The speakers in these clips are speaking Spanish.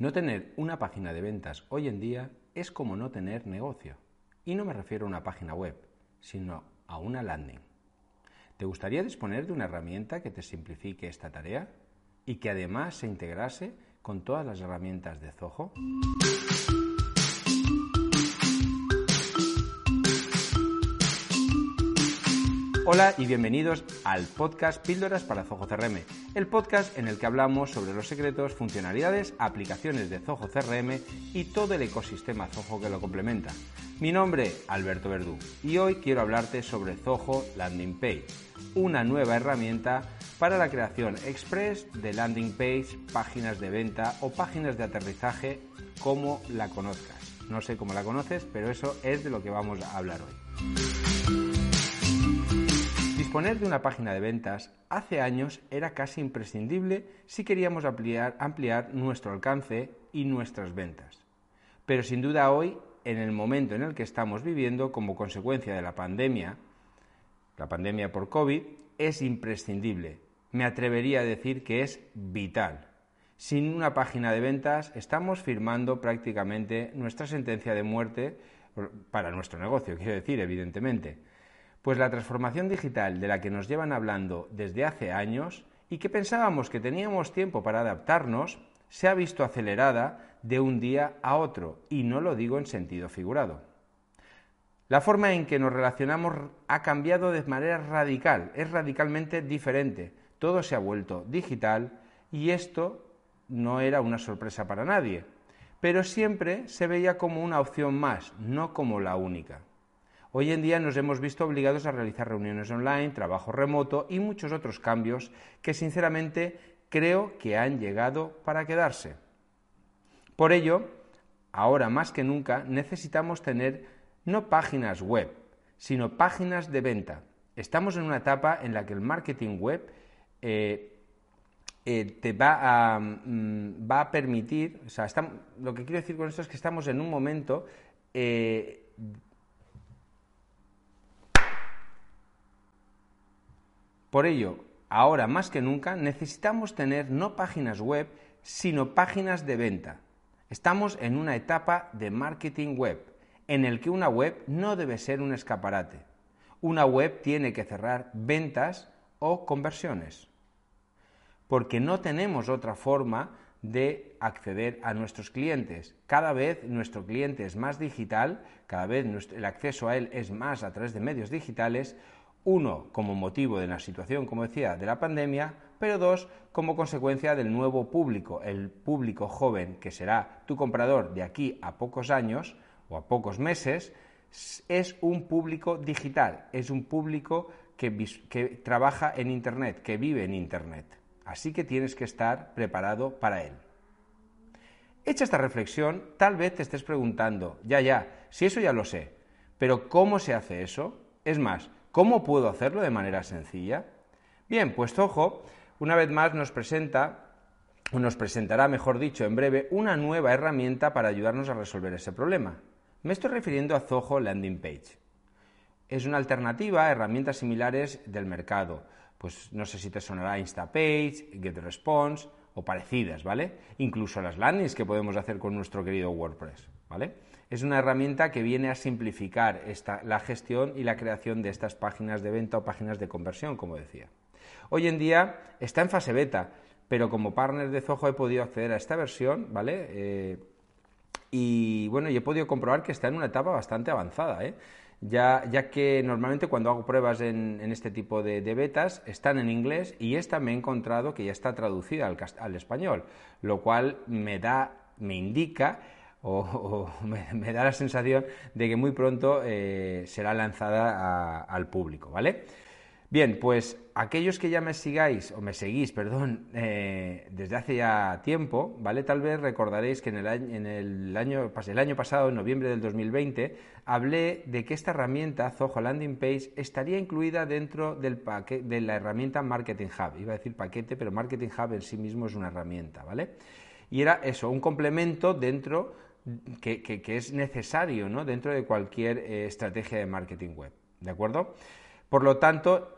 No tener una página de ventas hoy en día es como no tener negocio. Y no me refiero a una página web, sino a una landing. ¿Te gustaría disponer de una herramienta que te simplifique esta tarea y que además se integrase con todas las herramientas de Zoho? Hola y bienvenidos al podcast Píldoras para Zoho CRM, el podcast en el que hablamos sobre los secretos, funcionalidades, aplicaciones de Zoho CRM y todo el ecosistema Zoho que lo complementa. Mi nombre, Alberto Verdú, y hoy quiero hablarte sobre Zoho Landing Page, una nueva herramienta para la creación express de landing page, páginas de venta o páginas de aterrizaje como la conozcas. No sé cómo la conoces, pero eso es de lo que vamos a hablar hoy. Disponer de una página de ventas hace años era casi imprescindible si queríamos ampliar, ampliar, nuestro alcance y nuestras ventas. Pero sin duda hoy, en el momento en el que estamos viviendo como consecuencia de la pandemia, la pandemia por COVID, es imprescindible. Me atrevería a decir que es vital. Sin una página de ventas estamos firmando prácticamente nuestra sentencia de muerte para nuestro negocio, quiero decir, evidentemente pues la transformación digital de la que nos llevan hablando desde hace años y que pensábamos que teníamos tiempo para adaptarnos, se ha visto acelerada de un día a otro, y no lo digo en sentido figurado. La forma en que nos relacionamos ha cambiado de manera radical, es radicalmente diferente. Todo se ha vuelto digital y esto no era una sorpresa para nadie, pero siempre se veía como una opción más, no como la única. Hoy en día nos hemos visto obligados a realizar reuniones online, trabajo remoto y muchos otros cambios que sinceramente creo que han llegado para quedarse. Por ello, ahora más que nunca necesitamos tener no páginas web, sino páginas de venta. Estamos en una etapa en la que el marketing web eh, eh, te va a, mm, va a permitir, o sea, lo que quiero decir con esto es que estamos en un momento eh, Por ello, ahora más que nunca necesitamos tener no páginas web, sino páginas de venta. Estamos en una etapa de marketing web, en el que una web no debe ser un escaparate. Una web tiene que cerrar ventas o conversiones, porque no tenemos otra forma de acceder a nuestros clientes. Cada vez nuestro cliente es más digital, cada vez el acceso a él es más a través de medios digitales, uno, como motivo de la situación, como decía, de la pandemia, pero dos, como consecuencia del nuevo público, el público joven que será tu comprador de aquí a pocos años o a pocos meses, es un público digital, es un público que, que trabaja en Internet, que vive en Internet. Así que tienes que estar preparado para él. Hecha esta reflexión, tal vez te estés preguntando, ya, ya, si eso ya lo sé, pero ¿cómo se hace eso? Es más, ¿Cómo puedo hacerlo de manera sencilla? Bien, pues Zoho una vez más nos presenta nos presentará, mejor dicho, en breve, una nueva herramienta para ayudarnos a resolver ese problema. Me estoy refiriendo a Zoho Landing Page. Es una alternativa a herramientas similares del mercado. Pues no sé si te sonará InstaPage, GetResponse o parecidas, ¿vale? Incluso las landings que podemos hacer con nuestro querido WordPress, ¿vale? Es una herramienta que viene a simplificar la gestión y la creación de estas páginas de venta o páginas de conversión, como decía. Hoy en día está en fase beta, pero como partner de Zoho he podido acceder a esta versión, ¿vale? Eh, y bueno, he podido comprobar que está en una etapa bastante avanzada, ¿eh? ya, ya, que normalmente cuando hago pruebas en, este tipo de, betas están en inglés y esta me he encontrado que ya está traducida al, al español, lo cual me da, me indica o, me, da la sensación de que muy pronto eh, será lanzada al público, ¿vale? Bien, pues aquellos que ya me sigáis, o me seguís, perdón, eh, desde hace ya tiempo, ¿vale? Tal vez recordaréis que en el, año, en el, año, el año pasado, en noviembre del 2020, hablé de que esta herramienta, Zoho Landing Page, estaría incluida dentro del de la herramienta Marketing Hub. Iba a decir paquete, pero Marketing Hub en sí mismo es una herramienta, ¿vale? Y era eso, un complemento dentro que, es necesario ¿no? dentro de cualquier eh, estrategia de marketing web. ¿De acuerdo? Por lo tanto,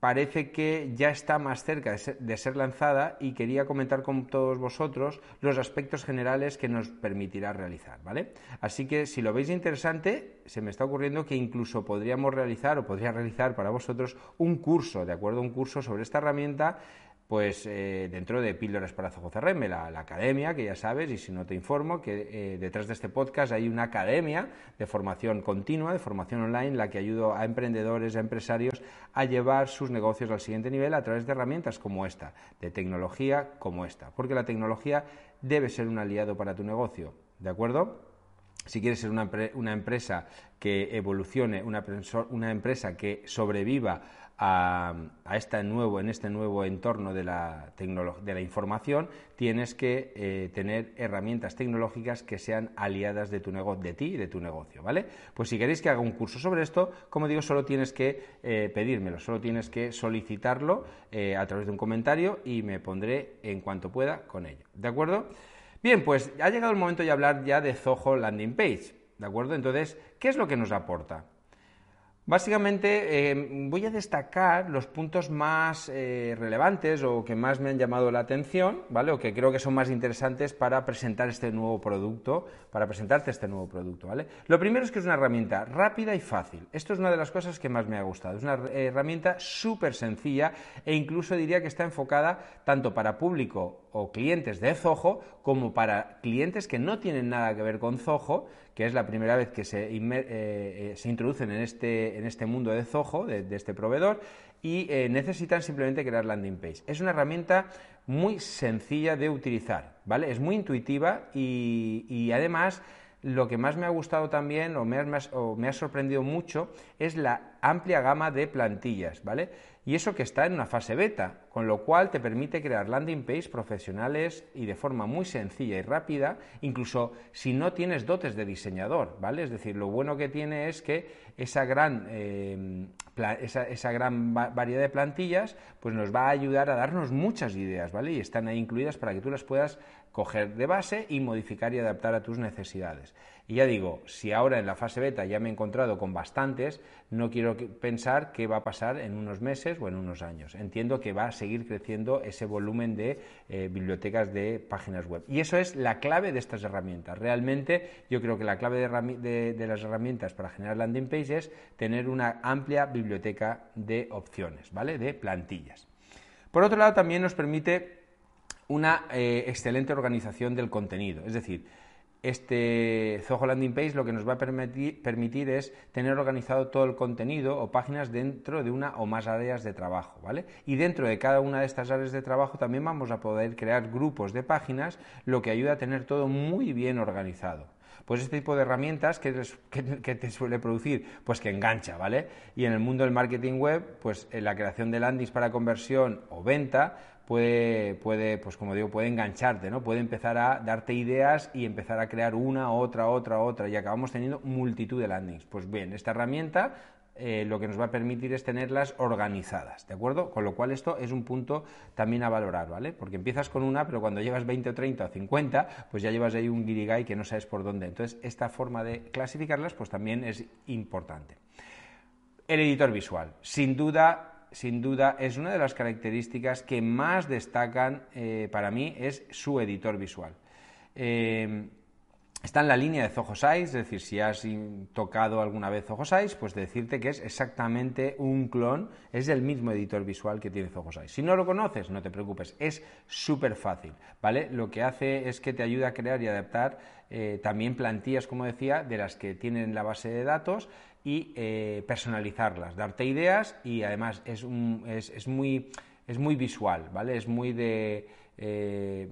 parece que ya está más cerca de ser, lanzada y quería comentar con todos vosotros los aspectos generales que nos permitirá realizar, ¿vale? Así que si lo veis interesante, se me está ocurriendo que incluso podríamos realizar o podría realizar para vosotros un curso, ¿de acuerdo? Un curso sobre esta herramienta pues eh, dentro de Píldoras para Zoho CRM, la, academia, que ya sabes, y si no te informo, que eh, detrás de este podcast hay una academia de formación continua, de formación online, la que ayuda a emprendedores, a empresarios a llevar sus negocios al siguiente nivel a través de herramientas como esta, de tecnología como esta, porque la tecnología debe ser un aliado para tu negocio, ¿de acuerdo? Si quieres ser una, una empresa que evolucione, una empresa que sobreviva a, este nuevo, en este nuevo entorno de la, de la información, tienes que eh, tener herramientas tecnológicas que sean aliadas de, tu de ti y de tu negocio, ¿vale? Pues si queréis que haga un curso sobre esto, como digo, solo tienes que eh, pedírmelo, solo tienes que solicitarlo eh, a través de un comentario y me pondré en cuanto pueda con ello, ¿de acuerdo? Bien, pues ha llegado el momento de hablar ya de Zoho Landing Page, ¿de acuerdo? Entonces, ¿qué es lo que nos aporta? Básicamente eh, voy a destacar los puntos más eh, relevantes o que más me han llamado la atención, ¿vale? O que creo que son más interesantes para presentar este nuevo producto, para presentarte este nuevo producto, ¿vale? Lo primero es que es una herramienta rápida y fácil. Esto es una de las cosas que más me ha gustado. Es una herramienta súper sencilla e incluso diría que está enfocada tanto para público o clientes de Zoho como para clientes que no tienen nada que ver con Zoho, que es la primera vez que se, eh, eh, se introducen en este, en este mundo de Zoho, de, este proveedor, y eh, necesitan simplemente crear landing page. Es una herramienta muy sencilla de utilizar, ¿vale? Es muy intuitiva y, y además lo que más me ha gustado también o me, ha, sorprendido mucho es la amplia gama de plantillas, ¿vale? y eso que está en una fase beta, con lo cual te permite crear landing page profesionales y de forma muy sencilla y rápida, incluso si no tienes dotes de diseñador, ¿vale? Es decir, lo bueno que tiene es que esa gran, eh, esa, gran variedad de plantillas pues nos va a ayudar a darnos muchas ideas, ¿vale? Y están ahí incluidas para que tú las puedas coger de base y modificar y adaptar a tus necesidades. Y ya digo, si ahora en la fase beta ya me he encontrado con bastantes, no quiero pensar qué va a pasar en unos meses o en unos años. Entiendo que va a seguir creciendo ese volumen de eh, bibliotecas de páginas web. Y eso es la clave de estas herramientas. Realmente yo creo que la clave de, las herramientas para generar landing page es tener una amplia biblioteca de opciones, ¿vale? De plantillas. Por otro lado, también nos permite una eh, excelente organización del contenido. Es decir, este Zoho Landing Page lo que nos va a permitir, es tener organizado todo el contenido o páginas dentro de una o más áreas de trabajo, ¿vale? Y dentro de cada una de estas áreas de trabajo también vamos a poder crear grupos de páginas, lo que ayuda a tener todo muy bien organizado. Pues este tipo de herramientas que, te suele producir, pues que engancha, ¿vale? Y en el mundo del marketing web, pues en la creación de landings para conversión o venta, puede, puede, pues como digo, puede engancharte, ¿no? Puede empezar a darte ideas y empezar a crear una, otra, otra, otra, y acabamos teniendo multitud de landings. Pues bien, esta herramienta eh, lo que nos va a permitir es tenerlas organizadas, ¿de acuerdo? Con lo cual esto es un punto también a valorar, ¿vale? Porque empiezas con una, pero cuando llevas 20 o 30 o 50, pues ya llevas ahí un guirigay que no sabes por dónde. Entonces, esta forma de clasificarlas, pues también es importante. El editor visual, sin duda sin duda, es una de las características que más destacan eh, para mí, es su editor visual. Eh, está en la línea de Zoho Size, es decir, si has tocado alguna vez Zoho Size, pues decirte que es exactamente un clon, es el mismo editor visual que tiene Zoho Size. Si no lo conoces, no te preocupes, es súper fácil, ¿vale? Lo que hace es que te ayuda a crear y adaptar eh, también plantillas, como decía, de las que tienen la base de datos y eh, personalizarlas, darte ideas y además es, es, muy, es muy visual, ¿vale? Es muy de... Eh,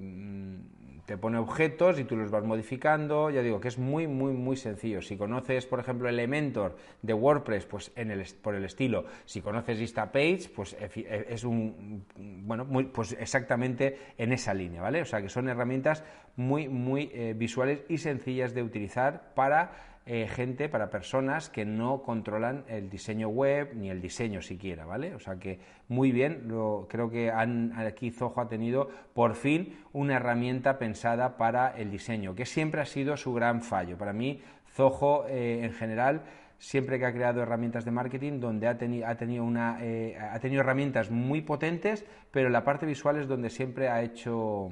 te pone objetos y tú los vas modificando. Ya digo que es muy, muy, muy sencillo. Si conoces, por ejemplo, Elementor de WordPress, pues en el, por el estilo. Si conoces Instapage, pues es un, bueno, pues exactamente en esa línea, ¿vale? O sea que son herramientas muy, muy eh, visuales y sencillas de utilizar para eh, gente, para personas que no controlan el diseño web ni el diseño siquiera, ¿vale? O sea que muy bien, creo que aquí Zoho ha tenido por fin una herramienta pensada para el diseño, que siempre ha sido su gran fallo. Para mí, Zoho eh, en general siempre que ha creado herramientas de marketing donde ha, tenido una, eh, ha tenido herramientas muy potentes, pero la parte visual es donde siempre ha hecho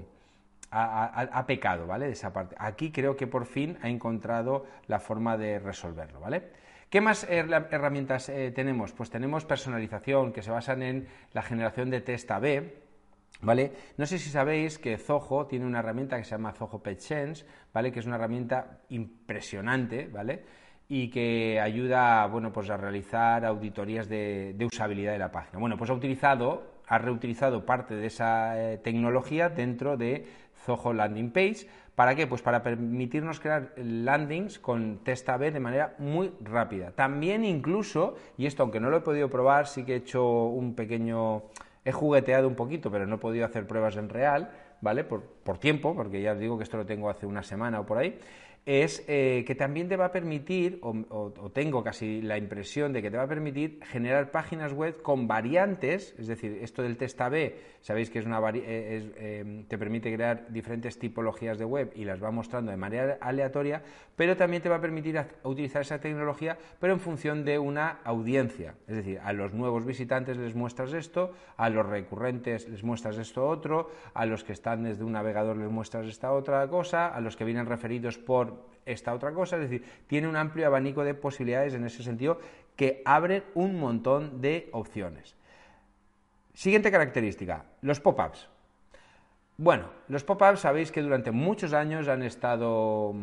ha, pecado, ¿vale? De esa parte. Aquí creo que por fin ha encontrado la forma de resolverlo, ¿vale? ¿Qué más herramientas eh, tenemos? Pues tenemos personalización, que se basan en la generación de test A-B, ¿Vale? No sé si sabéis que Zoho tiene una herramienta que se llama Zoho PageSense, ¿vale? Que es una herramienta impresionante, ¿vale? Y que ayuda, bueno, pues a realizar auditorías de, usabilidad de la página. Bueno, pues ha utilizado, ha reutilizado parte de esa eh, tecnología dentro de Zoho Landing Page. ¿Para qué? Pues para permitirnos crear landings con test A-B de manera muy rápida. También incluso, y esto aunque no lo he podido probar, sí que he hecho un pequeño... He jugueteado un poquito, pero no he podido hacer pruebas en real, ¿vale? Por, por tiempo, porque ya os digo que esto lo tengo hace una semana o por ahí es eh, que también te va a permitir, o, tengo casi la impresión de que te va a permitir generar páginas web con variantes, es decir, esto del test A-B, sabéis que es una eh, eh, te permite crear diferentes tipologías de web y las va mostrando de manera aleatoria, pero también te va a permitir utilizar esa tecnología, pero en función de una audiencia, es decir, a los nuevos visitantes les muestras esto, a los recurrentes les muestras esto otro, a los que están desde un navegador les muestras esta otra cosa, a los que vienen referidos por esta otra cosa, es decir, tiene un amplio abanico de posibilidades en ese sentido que abre un montón de opciones. Siguiente característica, los pop-ups. Bueno, los pop-ups sabéis que durante muchos años han estado,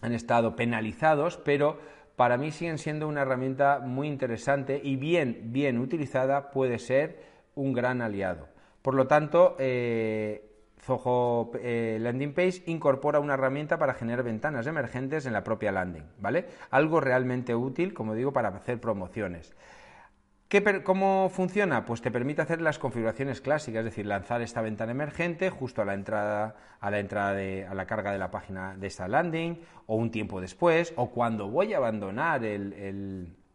han estado penalizados, pero para mí siguen siendo una herramienta muy interesante y bien, bien utilizada puede ser un gran aliado. Por lo tanto, eh, Zoho eh, Landing Page incorpora una herramienta para generar ventanas emergentes en la propia landing, ¿vale? Algo realmente útil, como digo, para hacer promociones. ¿Cómo funciona? Pues te permite hacer las configuraciones clásicas, es decir, lanzar esta ventana emergente justo a la entrada, a la entrada de, a la carga de la página de esta landing, o un tiempo después, o cuando voy a abandonar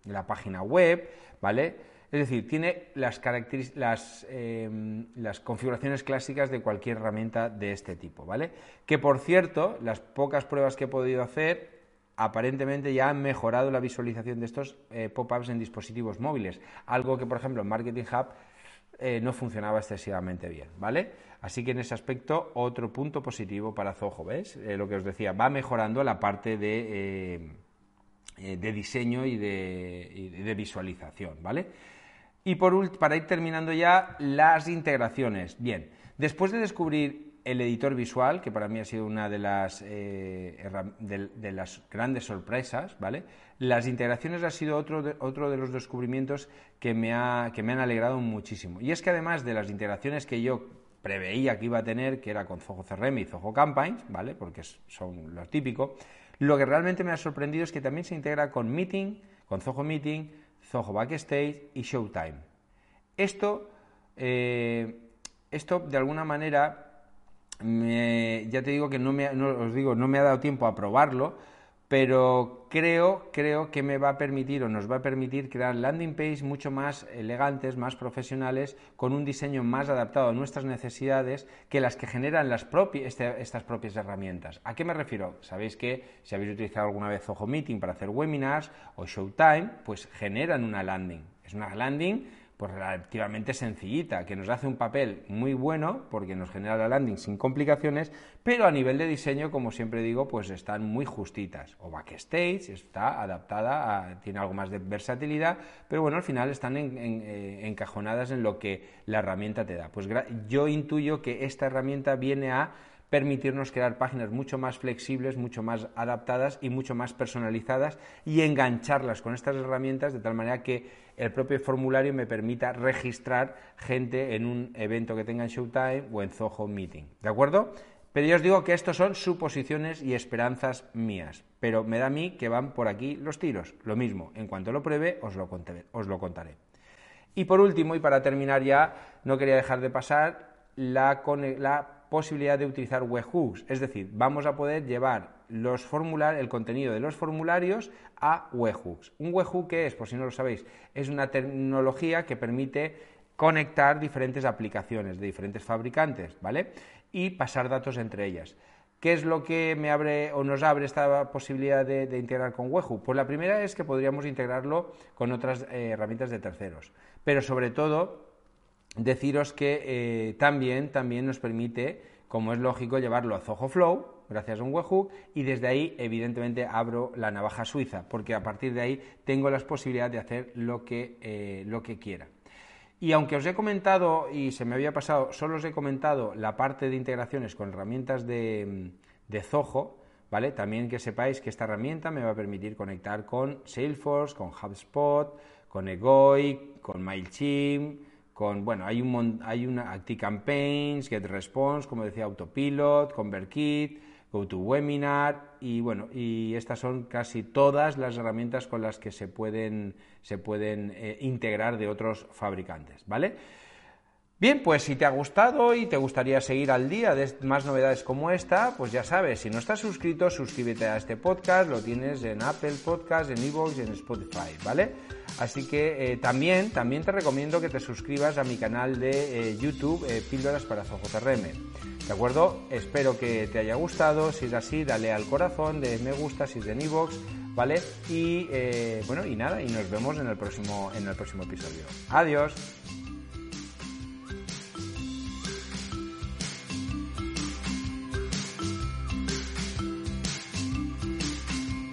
la página web, ¿vale? Es decir, tiene las, em, las, configuraciones clásicas de cualquier herramienta de este tipo, ¿vale? Que por cierto, las pocas pruebas que he podido hacer aparentemente ya han mejorado la visualización de estos eh, pop-ups en dispositivos móviles, algo que por ejemplo en Marketing Hub eh, no funcionaba excesivamente bien, ¿vale? Así que en ese aspecto otro punto positivo para Zoho, ¿ves? Eh, lo que os decía, va mejorando la parte de, de diseño y de, y de visualización, ¿vale? Y por, para ir terminando ya, las integraciones. Bien, después de descubrir el editor visual, que para mí ha sido una de las, eh, de, las grandes sorpresas, ¿vale? Las integraciones ha sido otro de, otro de los descubrimientos que me, ha, que me han alegrado muchísimo. Y es que además de las integraciones que yo preveía que iba a tener, que era con Zoho CRM y Zoho Campaigns, ¿vale? Porque son lo típico, lo que realmente me ha sorprendido es que también se integra con Meeting, con Zoho Meeting, Zoho Backstage y Showtime. Esto, eh, esto de alguna manera, ya te digo que no me, os digo, no me ha dado tiempo a probarlo, pero creo, creo que me va a permitir o nos va a permitir crear landing pages mucho más elegantes, más profesionales, con un diseño más adaptado a nuestras necesidades que las que generan las este, estas propias herramientas. ¿A qué me refiero? Sabéis que si habéis utilizado alguna vez Ojo Meeting para hacer webinars o Showtime, pues generan una landing. Es una landing pues relativamente sencillita, que nos hace un papel muy bueno porque nos genera la landing sin complicaciones, pero a nivel de diseño, como siempre digo, pues están muy justitas. O Backstage está adaptada, tiene algo más de versatilidad, pero bueno, al final están eh, encajonadas en lo que la herramienta te da. Pues yo intuyo que esta herramienta viene a permitirnos crear páginas mucho más flexibles, mucho más adaptadas y mucho más personalizadas y engancharlas con estas herramientas de tal manera que el propio formulario me permita registrar gente en un evento que tenga en Showtime o en Zoho Meeting. ¿De acuerdo? Pero yo os digo que estos son suposiciones y esperanzas mías. Pero me da a mí que van por aquí los tiros. Lo mismo, en cuanto lo pruebe, os lo, os lo contaré. Y por último, y para terminar ya, no quería dejar de pasar la, la posibilidad de utilizar webhooks. Es decir, vamos a poder llevar los el contenido de los formularios a webhooks. Un webhook, ¿qué es? Por si no lo sabéis, es una tecnología que permite conectar diferentes aplicaciones de diferentes fabricantes, ¿vale? y pasar datos entre ellas. ¿Qué es lo que me abre o nos abre esta posibilidad de, integrar con Webhook? Pues la primera es que podríamos integrarlo con otras eh, herramientas de terceros, pero sobre todo deciros que eh, también, también nos permite, como es lógico, llevarlo a Zoho Flow, gracias a un webhook, y desde ahí, evidentemente, abro la navaja suiza, porque a partir de ahí tengo las posibilidades de hacer lo que, eh, lo que quiera. Y aunque os he comentado, y se me había pasado, solo os he comentado la parte de integraciones con herramientas de, Zoho, ¿vale? También que sepáis que esta herramienta me va a permitir conectar con Salesforce, con HubSpot, con Egoic, con MailChimp, con, bueno, hay, un, hay una ActiCampaigns, GetResponse, como decía, Autopilot, ConvertKit, GoToWebinar y bueno, y estas son casi todas las herramientas con las que se pueden, se pueden eh, integrar de otros fabricantes, ¿vale? Bien, pues si te ha gustado y te gustaría seguir al día de más novedades como esta, pues ya sabes, si no estás suscrito, suscríbete a este podcast, lo tienes en Apple Podcast, en Evox y en Spotify, ¿vale? Así que eh, también, también te recomiendo que te suscribas a mi canal de eh, YouTube, Píldoras para Zoho ¿De acuerdo? Espero que te haya gustado. Si es así, dale al corazón, de me gusta, si es de Evox, ¿vale? Y eh, bueno, y nada, y nos vemos en el próximo, en el próximo episodio. Adiós.